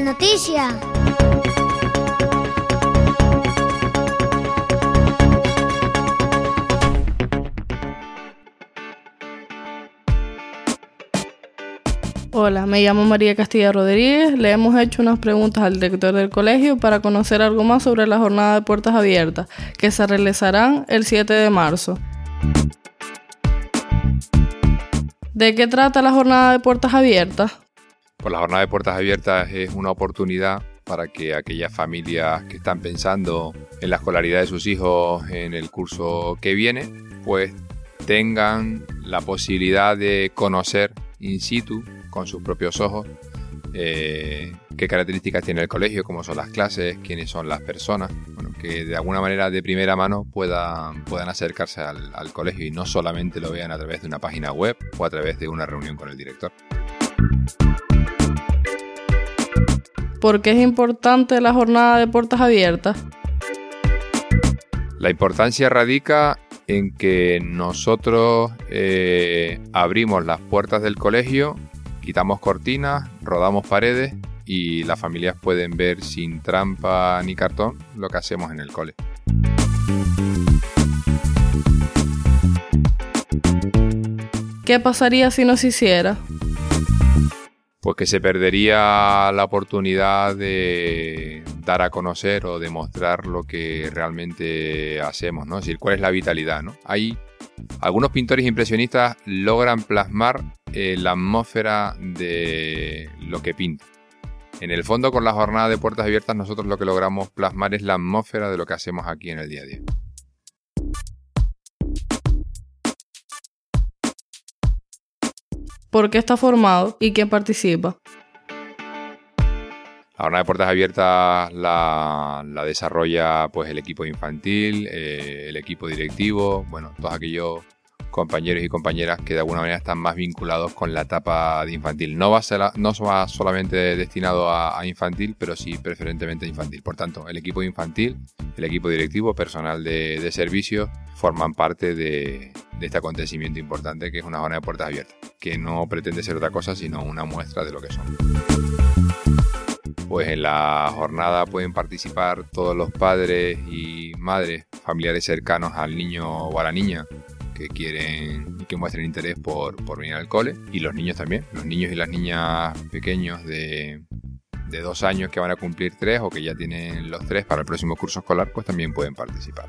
noticia. Hola, me llamo María Castilla Rodríguez. Le hemos hecho unas preguntas al director del colegio para conocer algo más sobre la jornada de puertas abiertas, que se realizarán el 7 de marzo. ¿De qué trata la jornada de puertas abiertas? Pues la jornada de puertas abiertas es una oportunidad para que aquellas familias que están pensando en la escolaridad de sus hijos en el curso que viene, pues tengan la posibilidad de conocer in situ con sus propios ojos eh, qué características tiene el colegio, cómo son las clases, quiénes son las personas, que de alguna manera de primera mano puedan, puedan acercarse al, al colegio y no solamente lo vean a través de una página web o a través de una reunión con el director. ¿Por qué es importante la jornada de puertas abiertas? La importancia radica en que nosotros eh, abrimos las puertas del colegio, quitamos cortinas, rodamos paredes y las familias pueden ver sin trampa ni cartón lo que hacemos en el cole. ¿Qué pasaría si no se hiciera? Pues que se perdería la oportunidad de dar a conocer o demostrar lo que realmente hacemos, ¿no? Es decir, cuál es la vitalidad, ¿no? Hay algunos pintores impresionistas logran plasmar eh, la atmósfera de lo que pintan. En el fondo, con la jornada de puertas abiertas, nosotros lo que logramos plasmar es la atmósfera de lo que hacemos aquí en el día a día. ¿Por qué está formado y quién participa? La jornada de puertas abiertas la, la desarrolla pues el equipo infantil, eh, el equipo directivo, bueno, todos aquellos compañeros y compañeras que de alguna manera están más vinculados con la etapa de infantil. No va, a ser, no va solamente destinado a, infantil, pero sí preferentemente a infantil. Por tanto, el equipo infantil, el equipo directivo, personal de, de servicios, forman parte de, de, este acontecimiento importante que es una jornada de puertas abiertas, que no pretende ser otra cosa sino una muestra de lo que son. Pues en la jornada pueden participar todos los padres y madres, familiares cercanos al niño o a la niña que quieren que muestren interés por, por venir al cole y los niños también, los niños y las niñas pequeños de, de dos años que van a cumplir tres o que ya tienen los tres para el próximo curso escolar, pues también pueden participar.